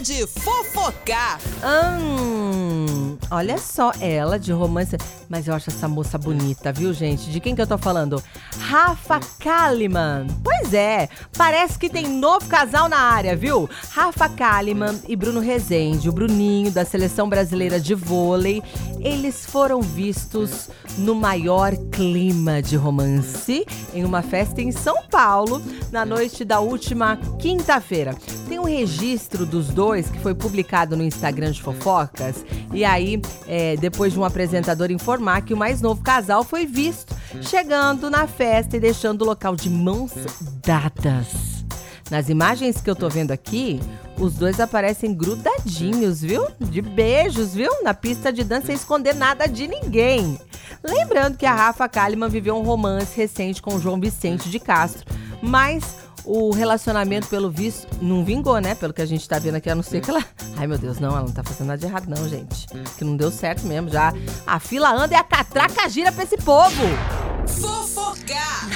de fofocar. Hum, olha só, ela de romance. Mas eu acho essa moça bonita, viu, gente? De quem que eu tô falando? Rafa Kalimann. Pois é, parece que tem novo casal na área, viu? Rafa Kalimann e Bruno Rezende, o Bruninho da Seleção Brasileira de Vôlei, eles foram vistos no maior clima de romance em uma festa em São Paulo na noite da última quinta-feira. Tem um registro dos dois que foi publicado no Instagram de fofocas. E aí, é, depois de um apresentador informar que o mais novo casal foi visto chegando na festa e deixando o local de mãos dadas. Nas imagens que eu tô vendo aqui, os dois aparecem grudadinhos, viu? De beijos, viu? Na pista de dança sem esconder nada de ninguém. Lembrando que a Rafa Kalimann viveu um romance recente com João Vicente de Castro, mas o relacionamento, pelo visto, não vingou, né? Pelo que a gente tá vendo aqui, a não ser que ela. Ai, meu Deus, não, ela não tá fazendo nada de errado, não, gente. Que não deu certo mesmo. Já a fila anda e a catraca gira pra esse povo. Fofocar.